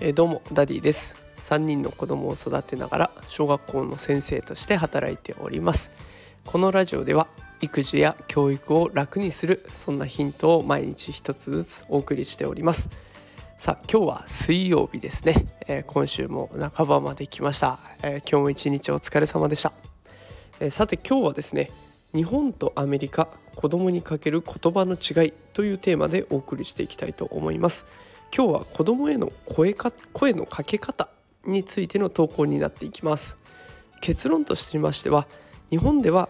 えどうもダディです。3人の子供を育てながら小学校の先生として働いております。このラジオでは育児や教育を楽にするそんなヒントを毎日一つずつお送りしております。さあ今日は水曜日ですね、えー、今週も半ばまで来ました、えー、今日も一日お疲れ様でした、えー、さて今日はですね日本とアメリカ子供にかける言葉の違いというテーマでお送りしていきたいと思います。今日は子供への声か声のかけ方についての投稿になっていきます。結論としましては日本では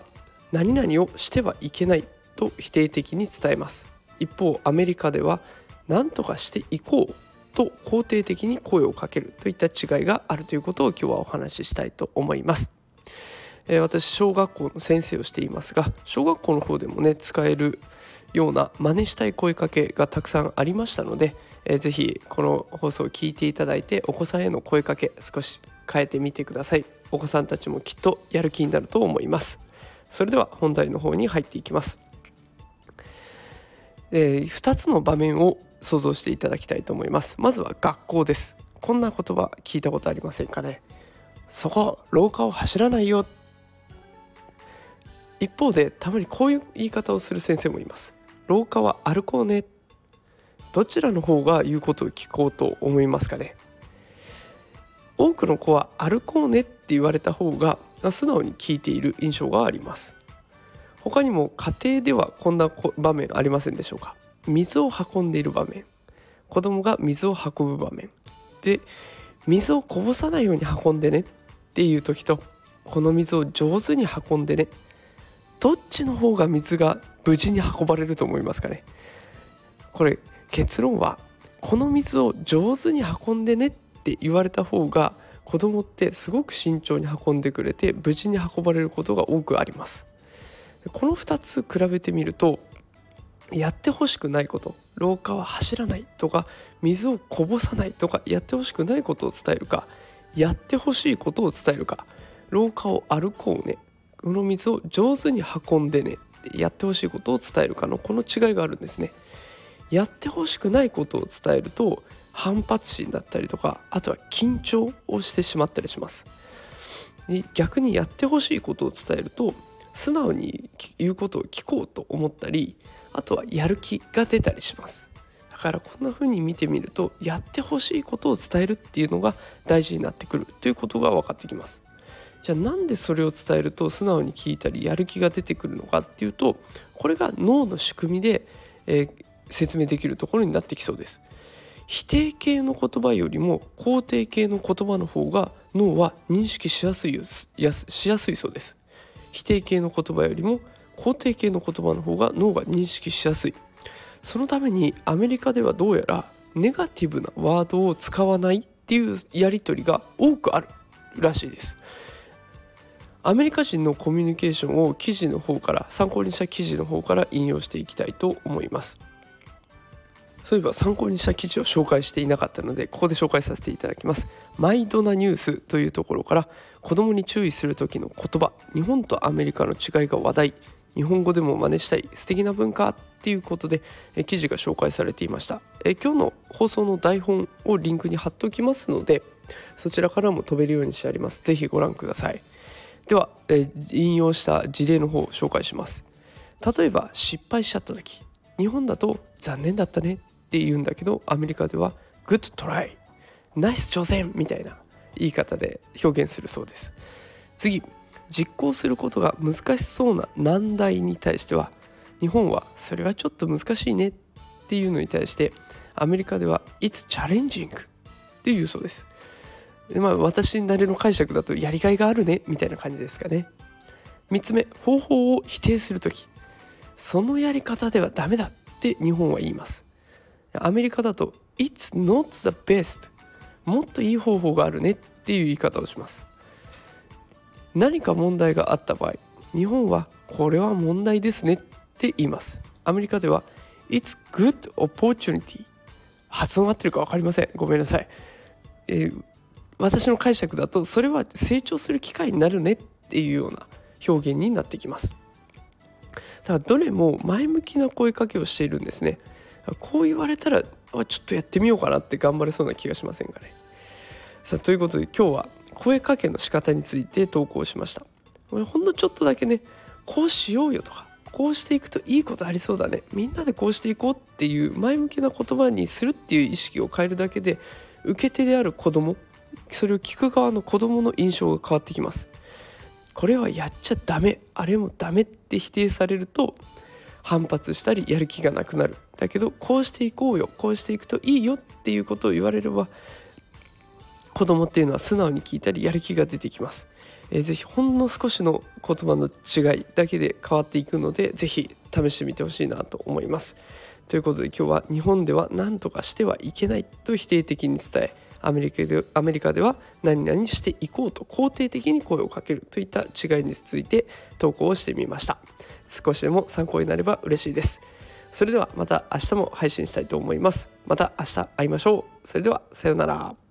何々をしてはいけないと否定的に伝えます。一方アメリカでは何とかしていこうと肯定的に声をかけるといった違いがあるということを今日はお話ししたいと思います。えー、私小学校の先生をしていますが小学校の方でもね使えるような真似したい声かけがたくさんありましたので、えー、ぜひこの放送を聞いていただいてお子さんへの声かけ少し変えてみてください。お子さんたちもきっとやる気になると思います。それでは本題の方に入っていきます。えー、2つの場面を想像していただきたいと思います。まずは学校です。こんな言葉聞いたことありませんかね？そこ廊下を走らないよ。一方でたまにこういう言い方をする先生もいます。廊下は歩こうね。どちらの方が言うことを聞こうと思いますかね。多くの子は歩こうねって言われた方が素直に聞いている印象があります。他にも家庭ではこんな場面ありませんでしょうか。水を運んでいる場面。子供が水を運ぶ場面。で水をこぼさないように運んでねっていう時とこの水を上手に運んでねどっちの方が水が無事に運ばれると思いますかね？これ結論はこの水を上手に運んでねって言われた方が子供ってすごく慎重に運んでくれて無事に運ばれることが多くあります。この2つ比べてみるとやってほしくないこと廊下は走らないとか水をこぼさないとかやってほしくないことを伝えるかやってほしいことを伝えるか廊下を歩こうねの水を上手に運んでねってやってほしいことを伝えるかのこの違いがあるんですね。やってほしくないことを伝えると反発心だったりとかあとは緊張をしてしまったりします。逆にやってほしいことを伝えると素直に言うことを聞こうと思ったりあとはやる気が出たりします。だからこんな風に見てみるとやってほしいことを伝えるっていうのが大事になってくるということが分かってきます。じゃあなんでそれを伝えると素直に聞いたりやる気が出てくるのかっていうとこれが脳の仕組みで、えー、説明できるところになってきそうです。否定形の言葉よりも肯定形の言葉の方が脳は認識しやすいしやすいそうです。否定形の言葉よりも肯定形の言葉の方が脳が認識しやすい。そのためにアメリカではどうやらネガティブなワードを使わないっていうやり取りが多くあるらしいです。アメリカ人のコミュニケーションを記事の方から参考にした記事の方から引用していきたいと思います。そういえば参考にした記事を紹介していなかったのでここで紹介させていただきます。マイドナニュースというところから子供に注意する時の言葉。日本とアメリカの違いが話題。日本語でも真似したい。素敵な文化っていうことで記事が紹介されていました。え今日の放送の台本をリンクに貼っておきますのでそちらからも飛べるようにしてあります。ぜひご覧ください。ではえ引用した事例の方を紹介します。例えば失敗しちゃった時。日本だと残念だったねって言うんだけどアメリカでは「 Good try」「ナイス挑戦」みたいな言い方で表現するそうです。次実行することが難しそうな難題に対しては日本はそれはちょっと難しいねっていうのに対してアメリカでは「It's challenging」っていうそうです。まあ私なりの解釈だとやりがいがあるねみたいな感じですかね。3つ目方法を否定する時。そのやり方ではダメだって日本は言います。アメリカだと It's not the best もっといい方法があるねっていう言い方をします。何か問題があった場合日本はこれは問題ですねって言います。アメリカでは It's good opportunity 発音合ってるか分かりません。ごめんなさい、えー、私の解釈だとそれは成長する機会になるねっていうような表現になってきます。だからどれも前向きな声かけをしているんですね。こう言われたらちょっとやってみようかなって頑張れそうな気がしませんかね。さあということで今日は声かけの仕方について投稿しました。ほんのちょっとだけねこうしようよとかこうしていくといいことありそうだね。みんなでこうしていこうっていう前向きな言葉にするっていう意識を変えるだけで受け手である子供それを聞く側の子供の印象が変わってきます。これはやっちゃダメ。あれもダメって否定されると反発したりやる気がなくなる。だけどこうしていこうよ。こうしていくといいよっていうことを言われれば子供っていうのは素直に聞いたりやる気が出てきます、えー、ぜほんの少しの言葉の違いだけで変わっていくのでぜひ試してみてほしいなと思います。ということで今日は日本では何とかしてはいけないと否定的に伝えアメリカでアメリカでは何々していこうと肯定的に声をかけるといった違いについて投稿をしてみました。少しでも参考になれば嬉しいです。それではまた明日も配信したいと思います。また明日会いましょう。それではさようなら。